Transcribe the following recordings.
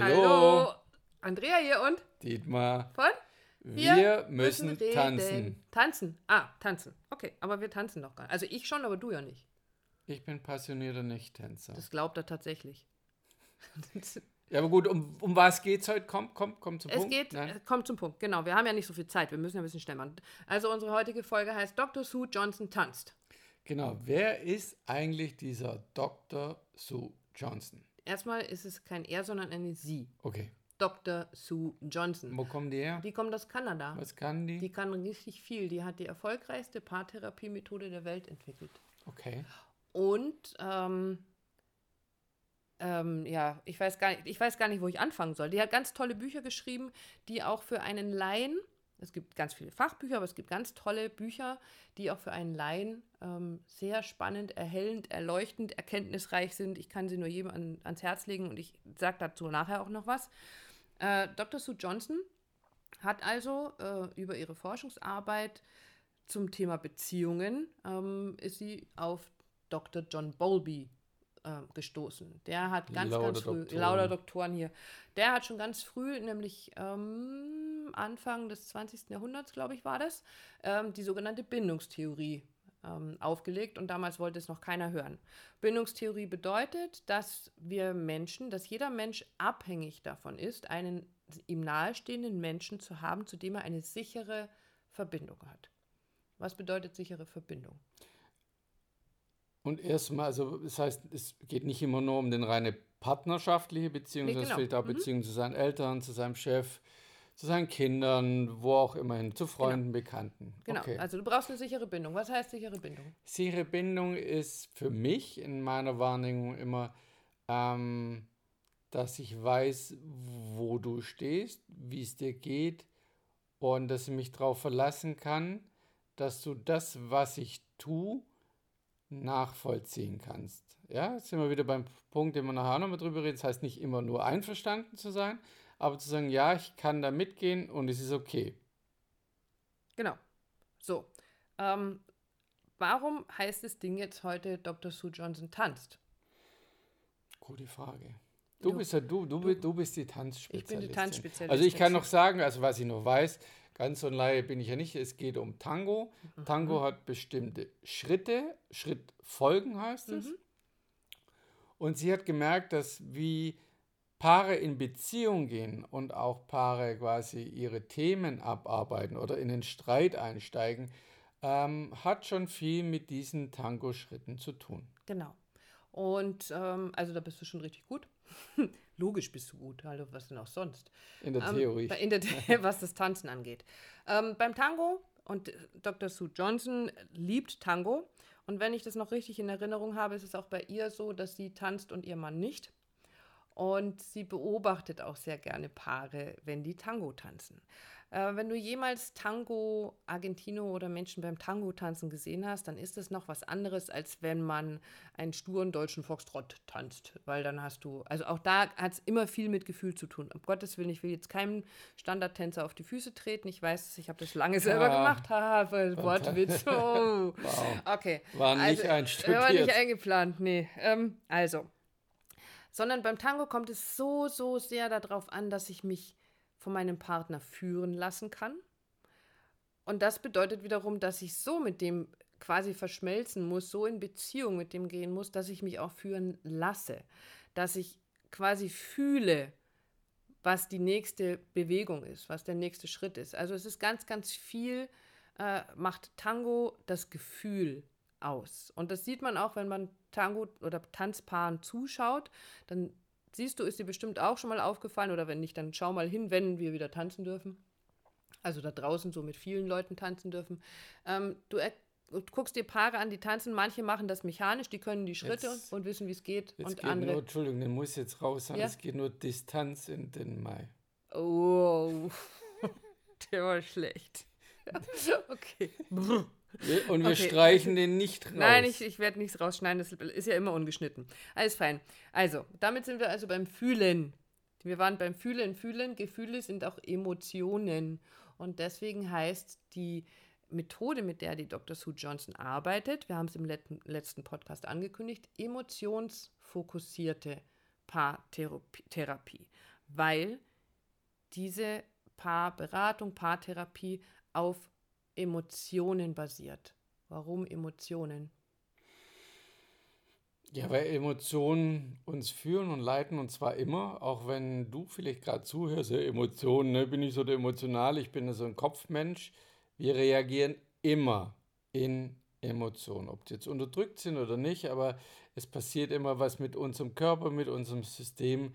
Hallo. Andrea hier und Dietmar. von? Wir, müssen, reden. tanzen. Tanzen. Ah, tanzen. Okay, aber wir tanzen noch gar nicht. Also ich schon, aber du ja nicht. Ich bin passionierter Nicht-Tänzer. Das glaubt er tatsächlich. Ja, aber gut, um, um was geht's heute? Komm, komm, komm zum Es Punkt. geht, Nein? äh, kommt zum Punkt, genau. Wir haben ja nicht so viel Zeit, wir müssen ja ein bisschen schnell machen. Also unsere heutige Folge heißt Dr. Sue Johnson tanzt. Genau. Wer ist eigentlich dieser Dr. Sue Johnson? Erstmal ist es kein er, sondern eine sie. Okay. Dr. Sue Johnson. Wo kommen die her? Die kommt aus Kanada. Was kann die? Die kann richtig viel. Die hat die erfolgreichste Paartherapiemethode der Welt entwickelt. Okay. Und ähm, ähm, ja, ich weiß, gar nicht, ich weiß gar nicht, wo ich anfangen soll. Die hat ganz tolle Bücher geschrieben, die auch für einen Laien, es gibt ganz viele Fachbücher, aber es gibt ganz tolle Bücher, die auch für einen Laien ähm, sehr spannend, erhellend, erleuchtend, erkenntnisreich sind. Ich kann sie nur jedem an, ans Herz legen und ich sage dazu nachher auch noch was. Äh, Dr. Sue Johnson hat also äh, über ihre Forschungsarbeit zum Thema Beziehungen ist sie auf Dr. John Bowlby äh, gestoßen. Der hat ganz, Lauter ganz früh, Doktoren. lauter Doktoren hier, der hat schon ganz früh, nämlich ähm, Anfang des 20. Jahrhunderts, glaube ich, war das, ähm, die sogenannte Bindungstheorie ähm, aufgelegt und damals wollte es noch keiner hören. Bindungstheorie bedeutet, dass wir Menschen, dass jeder Mensch abhängig davon ist, einen ihm nahestehenden Menschen zu haben, zu dem er eine sichere Verbindung hat. Was bedeutet sichere Verbindung? Und erstmal, also das heißt, es geht nicht immer nur um den reine partnerschaftliche Beziehung, sondern es genau. fehlt auch Mhm. Beziehungen zu seinen Eltern, zu seinem Chef, zu seinen Kindern, wo auch immerhin, zu Freunden, Bekannten. Genau, Okay. also du brauchst eine sichere Bindung. Was heißt sichere Bindung? Sichere Bindung ist für mich in meiner Wahrnehmung immer, ähm, dass ich weiß, wo du stehst, wie es dir geht und dass ich mich darauf verlassen kann, dass du das, was ich tue, nachvollziehen kannst. Ja, jetzt sind wir wieder beim Punkt, den wir nachher auch nochmal drüber reden. Das heißt nicht immer nur einverstanden zu sein, aber zu sagen, ja, ich kann da mitgehen und es ist okay. Genau. So. Ähm, warum heißt das Ding jetzt heute Dr. Sue Johnson tanzt? Gute Frage. Du, Du- bist ja du, du, du bist die Tanzspezialistin. Ich bin die Tanzspezialistin. Also ich kann noch sagen, also was ich noch weiß, ganz so Laie bin ich ja nicht, es geht um Tango. Mhm. Tango hat bestimmte Schritte, Schrittfolgen heißt es. Mhm. Und sie hat gemerkt, dass wie Paare in Beziehung gehen und auch Paare quasi ihre Themen abarbeiten oder in den Streit einsteigen, ähm, hat schon viel mit diesen Tango-Schritten zu tun. Genau. Und ähm, also da bist du schon richtig gut. Logisch bist du gut, also was denn auch sonst. In der Ähm, Theorie. bei- in der, The- was das Tanzen angeht. Ähm, beim Tango, und äh, Dr. Sue Johnson liebt Tango. Und wenn ich das noch richtig in Erinnerung habe, ist es auch bei ihr so, dass sie tanzt und ihr Mann nicht. Und sie beobachtet auch sehr gerne Paare, wenn die Tango tanzen. Äh, wenn du jemals Tango, Argentino oder Menschen beim Tango tanzen gesehen hast, dann ist es noch was anderes, als wenn man einen sturen deutschen Foxtrott tanzt. Weil dann hast du, also auch da hat es immer viel mit Gefühl zu tun. Um Gottes Willen, ich will jetzt keinem Standardtänzer auf die Füße treten. Ich weiß, ich habe das lange selber Ja. gemacht. Haha, voll Wortwitz. Oh. Wow. Okay. War nicht Also, einstudiert. War nicht eingeplant, nee. Ähm, also. Sondern beim Tango kommt es so, so sehr darauf an, dass ich mich von meinem Partner führen lassen kann. Und das bedeutet wiederum, dass ich so mit dem quasi verschmelzen muss, so in Beziehung mit dem gehen muss, dass ich mich auch führen lasse. Dass ich quasi fühle, was die nächste Bewegung ist, was der nächste Schritt ist. Also es ist ganz, ganz viel, äh, macht Tango das Gefühl aus. Und das sieht man auch, wenn man Tango oder Tanzpaaren zuschaut, dann siehst du, ist dir bestimmt auch schon mal aufgefallen oder wenn nicht, dann schau mal hin, wenn wir wieder tanzen dürfen. Also da draußen so mit vielen Leuten tanzen dürfen. Ähm, du, guckst dir Paare an, die tanzen, manche machen das mechanisch, die können die Schritte Jetzt- und wissen, wie es geht. Jetzt und geht andere. nur, Entschuldigung, den muss ich jetzt raus sagen, Ja. es geht nur Distanz in den Mai. Oh, der war schlecht. okay. Und wir Okay. streichen den nicht raus. Nein, ich, ich werde nichts rausschneiden, das ist ja immer ungeschnitten. Alles fein. Also, damit sind wir also beim Fühlen. Wir waren beim Fühlen, Fühlen. Gefühle sind auch Emotionen. Und deswegen heißt die Methode, mit der die Dr. Sue Johnson arbeitet, wir haben es im letzten, letzten Podcast angekündigt, emotionsfokussierte Paartherapie. weil diese Paarberatung, Paartherapie auf Emotionen basiert. Warum Emotionen? Ja, weil Emotionen uns führen und leiten und zwar immer, auch wenn du vielleicht gerade zuhörst, ja, Emotionen, ne, bin ich so der emotional, ich bin so ein Kopfmensch. Wir reagieren immer in Emotionen, ob die jetzt unterdrückt sind oder nicht, aber es passiert immer was mit unserem Körper, mit unserem System.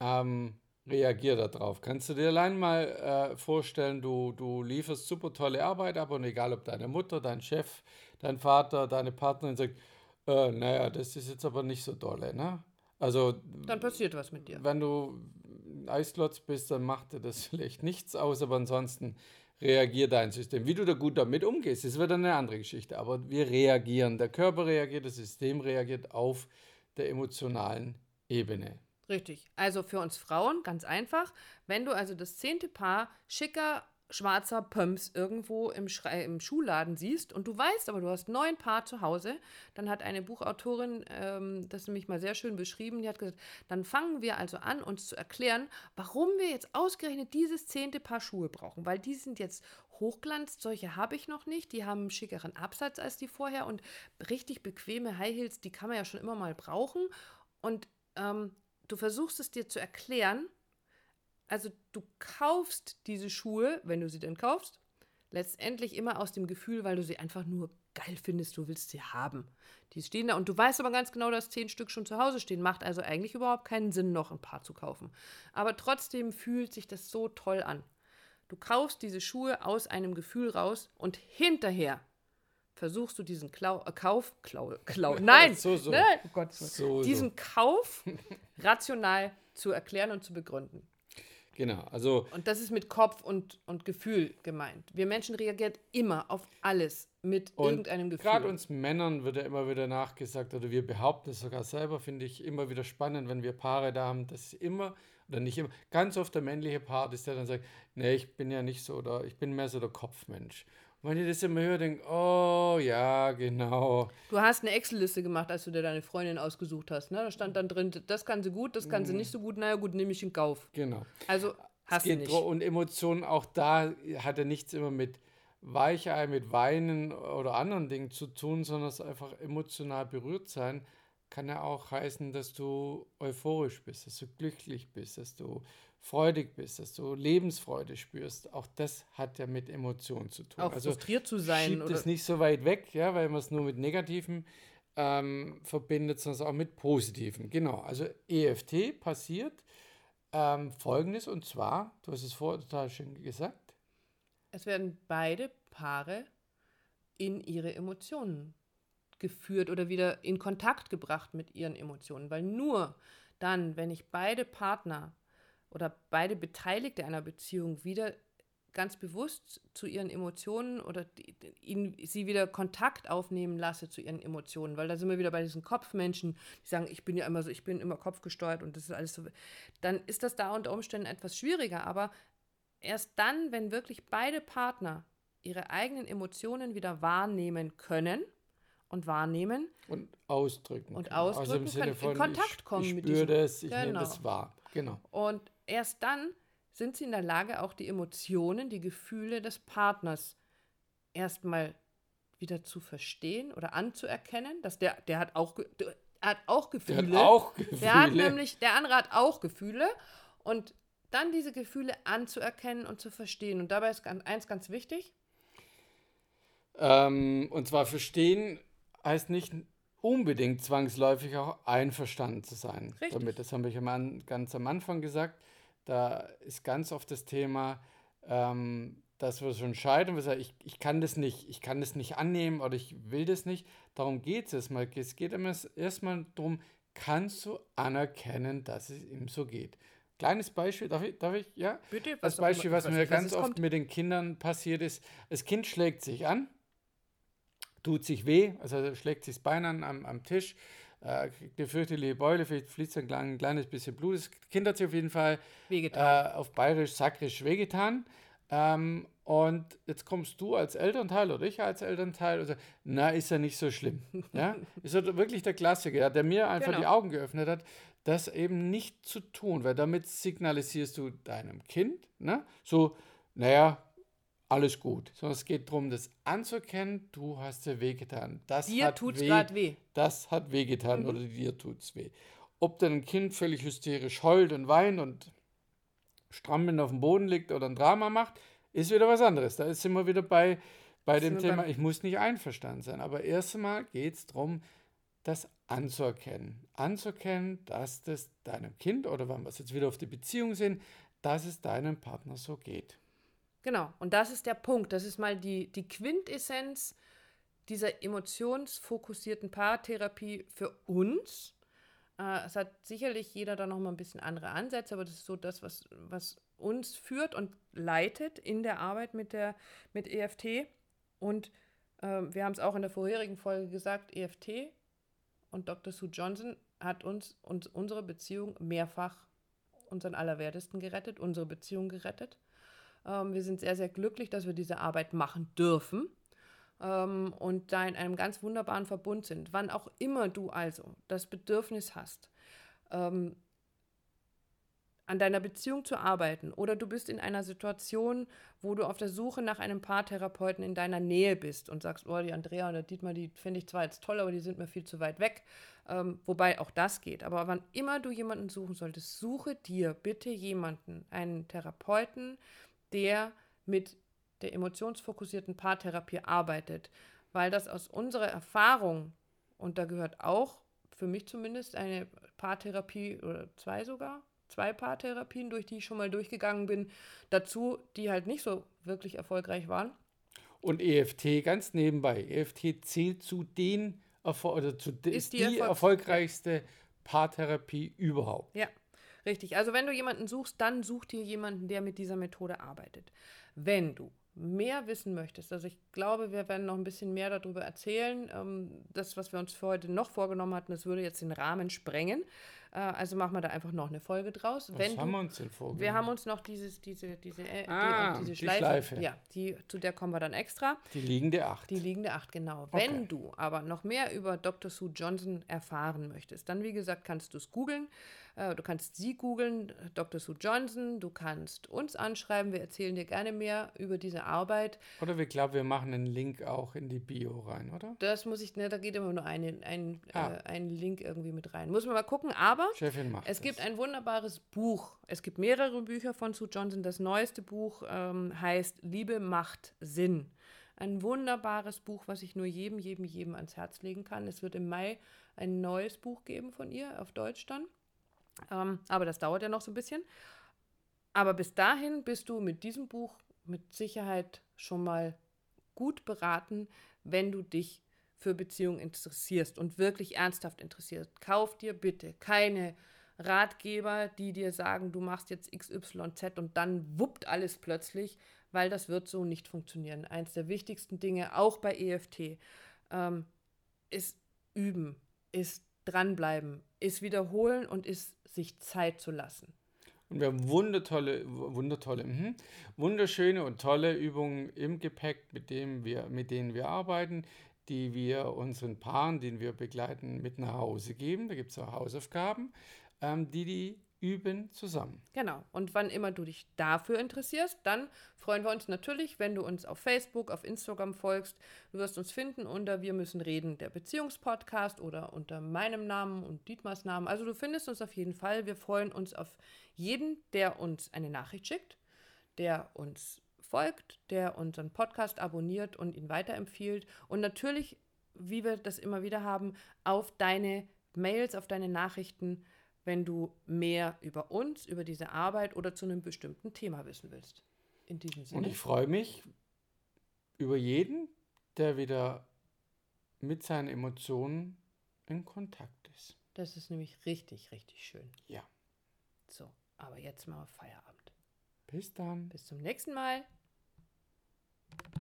Ähm, reagier darauf. Kannst du dir allein mal äh, vorstellen, du, du lieferst super tolle Arbeit ab und egal ob deine Mutter, dein Chef, dein Vater, deine Partnerin sagt, äh, naja, das ist jetzt aber nicht so dolle, ne? Also. Dann passiert was mit dir. Wenn du Eisklotz bist, dann macht dir das vielleicht nichts aus, aber ansonsten reagiert dein System. Wie du da gut damit umgehst, ist wieder eine andere Geschichte. Aber wir reagieren. Der Körper reagiert, das System reagiert auf der emotionalen Ebene. Richtig. Also für uns Frauen ganz einfach. Wenn du also das zehnte Paar schicker schwarzer Pumps irgendwo im, Schrei im Schuhladen siehst und du weißt aber, du hast neun Paar zu Hause, dann hat eine Buchautorin ähm, das nämlich mal sehr schön beschrieben, die hat gesagt, dann fangen wir also an, uns zu erklären, warum wir jetzt ausgerechnet dieses zehnte Paar Schuhe brauchen, weil die sind jetzt Hochglanz, solche habe ich noch nicht, die haben einen schickeren Absatz als die vorher und richtig bequeme High Heels, die kann man ja schon immer mal brauchen und ähm, du versuchst es dir zu erklären, also du kaufst diese Schuhe, wenn du sie denn kaufst, letztendlich immer aus dem Gefühl, weil du sie einfach nur geil findest, du willst sie haben. Die stehen da und du weißt aber ganz genau, dass zehn Stück schon zu Hause stehen. Macht also eigentlich überhaupt keinen Sinn, noch ein paar zu kaufen. Aber trotzdem fühlt sich das so toll an. Du kaufst diese Schuhe aus einem Gefühl raus und hinterher versuchst du diesen Klau äh, Kauf, Klau, Klau, nein, so, so. nein, oh Gott, So, diesen Kauf rational zu erklären und zu begründen. Genau, also Und das ist mit Kopf und, und Gefühl gemeint. Wir Menschen reagieren immer auf alles mit Und irgendeinem Gefühl. gerade uns Männern wird ja immer wieder nachgesagt, oder wir behaupten es sogar selber, finde ich immer wieder spannend, wenn wir Paare da haben, dass immer, oder nicht immer, ganz oft der männliche Part ist, der dann sagt, nee, ich bin ja nicht so, oder ich bin mehr so der Kopfmensch. Wenn ihr das immer hört, denkt, oh ja, genau. Du hast eine Excel-Liste gemacht, als du dir deine Freundin ausgesucht hast. Ne? Da stand dann drin, das kann sie gut, das kann sie nicht so gut. Naja, gut, nehme ich in Kauf. Genau. Also hast du nicht. Und Emotionen, auch da hat er nichts immer mit Weichei, mit Weinen oder anderen Dingen zu tun, sondern es ist einfach emotional berührt sein. Kann ja auch heißen, dass du euphorisch bist, dass du glücklich bist, dass du freudig bist, dass du Lebensfreude spürst. Auch das hat ja mit Emotionen zu tun. Auch frustriert zu sein. schiebt Oder, es nicht so weit weg, ja, weil man es nur mit Negativen ähm, verbindet, sondern auch mit Positiven. Genau, also EFT passiert ähm, Folgendes und zwar, du hast es vorher total schön gesagt, es werden beide Paare in ihre Emotionen geführt oder wieder in Kontakt gebracht mit ihren Emotionen. Weil nur dann, wenn ich beide Partner oder beide Beteiligte einer Beziehung wieder ganz bewusst zu ihren Emotionen oder ihnen, sie wieder Kontakt aufnehmen lasse zu ihren Emotionen, weil da sind wir wieder bei diesen Kopfmenschen, die sagen, ich bin ja immer so, ich bin immer kopfgesteuert und das ist alles so, dann ist das da unter Umständen etwas schwieriger, aber erst dann, wenn wirklich beide Partner ihre eigenen Emotionen wieder wahrnehmen können und wahrnehmen, und ausdrücken. Und können. Also ausdrücken können, in Kontakt ich, kommen ich mit spüre das, ich nehme Genau. das wahr. Genau. Und erst dann sind sie in der Lage, auch die Emotionen, die Gefühle des Partners erstmal wieder zu verstehen oder anzuerkennen, dass der, der hat auch, der hat auch Der Gefühle. hat auch Gefühle. Der hat nämlich, der andere hat auch Gefühle und dann diese Gefühle anzuerkennen und zu verstehen. Und dabei ist ganz, eins ganz wichtig, Ähm, und zwar verstehen heißt nicht unbedingt zwangsläufig auch einverstanden zu sein. Richtig. Damit, das habe ich ganz am Anfang gesagt. Da ist ganz oft das Thema, ähm, dass wir schon scheitern. Wir sagen, ich, ich kann das nicht, ich kann das nicht annehmen oder ich will das nicht. Darum geht es erstmal. Es geht erstmal darum, kannst du anerkennen, dass es ihm so geht. Kleines Beispiel, darf ich, darf ich ja? bitte, Das auch Beispiel, was weiß mir was ganz oft kommt. mit den Kindern passiert ist, das Kind schlägt sich an, tut sich weh, also schlägt sich das Bein an am, am Tisch, äh, kriegt eine fürchterliche Beule, vielleicht fließt ein, klein, ein kleines bisschen Blut. Das Kind hat sich auf jeden Fall äh, auf bayerisch sakrisch wehgetan. Ähm, und jetzt kommst du als Elternteil oder ich als Elternteil und sagst, na, ist ja nicht so schlimm. Ja? Ist ja wirklich der Klassiker, der mir einfach Genau. die Augen geöffnet hat, das eben nicht zu tun, weil damit signalisierst du deinem Kind, ne, so, naja, alles gut. Sondern es geht darum, das anzuerkennen, du hast dir wehgetan. Das Dir hat tut's weh. Das hat wehgetan Mhm. oder dir tut's weh. Ob dann ein Kind völlig hysterisch heult und weint und strampelnd auf dem Boden liegt oder ein Drama macht, ist wieder was anderes. Da sind wir wieder bei, bei dem Thema, ich muss nicht einverstanden sein. Aber erst einmal geht es darum, das anzuerkennen. Anzuerkennen, dass das deinem Kind oder wenn wir es jetzt wieder auf die Beziehung sehen, dass es deinem Partner so geht. Genau, und das ist der Punkt. Das ist mal die, die Quintessenz dieser emotionsfokussierten Paartherapie für uns. Äh, es hat sicherlich jeder da noch mal ein bisschen andere Ansätze, aber das ist so das, was, was uns führt und leitet in der Arbeit mit, der, mit EFT. Und ähm, wir haben es auch in der vorherigen Folge gesagt, EFT und Dr. Sue Johnson hat uns, uns unsere Beziehung mehrfach unseren Allerwertesten gerettet, unsere Beziehung gerettet. Ähm, wir sind sehr, sehr glücklich, dass wir diese Arbeit machen dürfen ähm, und da in einem ganz wunderbaren Verbund sind. Wann auch immer du also das Bedürfnis hast, ähm, an deiner Beziehung zu arbeiten oder du bist in einer Situation, wo du auf der Suche nach einem Paartherapeuten in deiner Nähe bist und sagst, oh, die Andrea und der Dietmar, die finde ich zwar jetzt toll, aber die sind mir viel zu weit weg, ähm, wobei auch das geht. Aber wann immer du jemanden suchen solltest, suche dir bitte jemanden, einen Therapeuten, der mit der emotionsfokussierten Paartherapie arbeitet, weil das aus unserer Erfahrung, und da gehört auch für mich zumindest eine Paartherapie oder zwei sogar, zwei Paartherapien, durch die ich schon mal durchgegangen bin, dazu, die halt nicht so wirklich erfolgreich waren. Und EFT ganz nebenbei. EFT zählt zu den Erfol oder zu Ist die die, erfolgreichste Paartherapie überhaupt. Ja, richtig. Also wenn du jemanden suchst, dann such dir jemanden, der mit dieser Methode arbeitet. Wenn du mehr wissen möchtest, also ich glaube, wir werden noch ein bisschen mehr darüber erzählen. Ähm, das, was wir uns für heute noch vorgenommen hatten, das würde jetzt den Rahmen sprengen. Äh, also machen wir da einfach noch eine Folge draus. Was wenn haben du, wir uns denn vorgenommen? wir haben uns noch dieses, diese, diese, äh, Ah, die, diese die Schleife, Schleife. ja, die, zu der kommen wir dann extra. die liegende Acht. Die liegende Acht, genau. Okay. Wenn du aber noch mehr über Dr. Sue Johnson erfahren möchtest, dann wie gesagt kannst du es googeln. Äh, Du kannst sie googeln, Dr. Sue Johnson. Du kannst uns anschreiben. Wir erzählen dir gerne mehr über diese Arbeit. Oder wir glauben, wir machen einen Link auch in die Bio rein, oder? Das muss ich, ne, da geht immer nur ein, ein, Ah. äh, ein Link irgendwie mit rein. Muss man mal gucken. Aber es das. gibt ein wunderbares Buch. Es gibt mehrere Bücher von Sue Johnson. Das neueste Buch ähm, heißt Liebe macht Sinn. Ein wunderbares Buch, was ich nur jedem, jedem, jedem ans Herz legen kann. Es wird im Mai ein neues Buch geben von ihr, auf Deutsch dann. Ähm, aber das dauert ja noch so ein bisschen. Aber bis dahin bist du mit diesem Buch mit Sicherheit schon mal gut beraten, wenn du dich für Beziehungen interessierst und wirklich ernsthaft interessierst. Kauf dir bitte keine Ratgeber, die dir sagen, du machst jetzt XYZ und dann wuppt alles plötzlich, weil das wird so nicht funktionieren. Eins der wichtigsten Dinge, auch bei EFT, ähm, ist üben, ist dranbleiben, ist wiederholen und ist sich Zeit zu lassen. Und wir haben wundertolle, wundertolle, mhm, wunderschöne und tolle Übungen im Gepäck, mit, dem wir, mit denen wir arbeiten, die wir unseren Paaren, den wir begleiten, mit nach Hause geben. Da gibt es auch Hausaufgaben, ähm, die die üben zusammen. Genau. Und wann immer du dich dafür interessierst, dann freuen wir uns natürlich, wenn du uns auf Facebook, auf Instagram folgst. Du wirst uns finden unter Wir müssen reden, der Beziehungspodcast oder unter meinem Namen und Dietmars Namen. Also du findest uns auf jeden Fall. Wir freuen uns auf jeden, der uns eine Nachricht schickt, der uns folgt, der unseren Podcast abonniert und ihn weiterempfiehlt. Und natürlich, wie wir das immer wieder haben, auf deine Mails, auf deine Nachrichten wenn du mehr über uns, über diese Arbeit oder zu einem bestimmten Thema wissen willst. In diesem Und Sinne. ich freue mich über jeden, der wieder mit seinen Emotionen in Kontakt ist. Das ist nämlich richtig, richtig schön. Ja. So, aber jetzt mal Feierabend. Bis dann. Bis zum nächsten Mal.